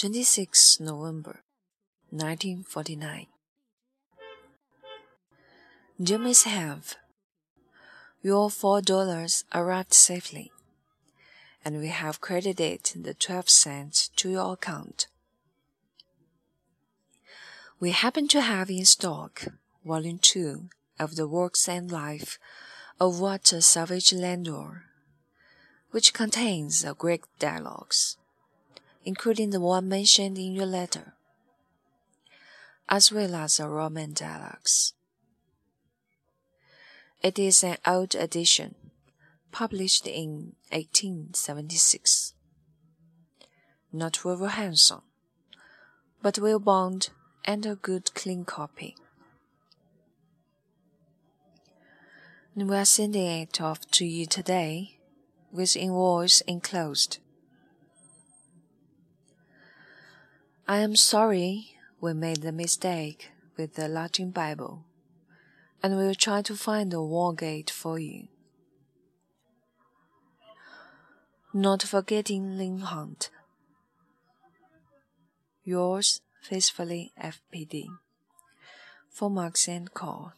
26 November 1949. Dear Miss Hanff, Your four dollars arrived safely, and we have credited the twelve cents to your account. We happen to have in stock Volume 2 of the Works and Life of Walter Savage Landor, which contains a Greek dialogues, including the one mentioned in your letter, as well as a Roman dialogues. It is an old edition, published in 1876. Not very handsome, but well bound and a good clean copy. We are sending it off to you today, with invoice enclosed. I am sorry we made the mistake with the Latin Bible and we will try to find a Vulgate for you. Not forgetting Leigh Hunt. Yours faithfully, FPD. For Marks and Co.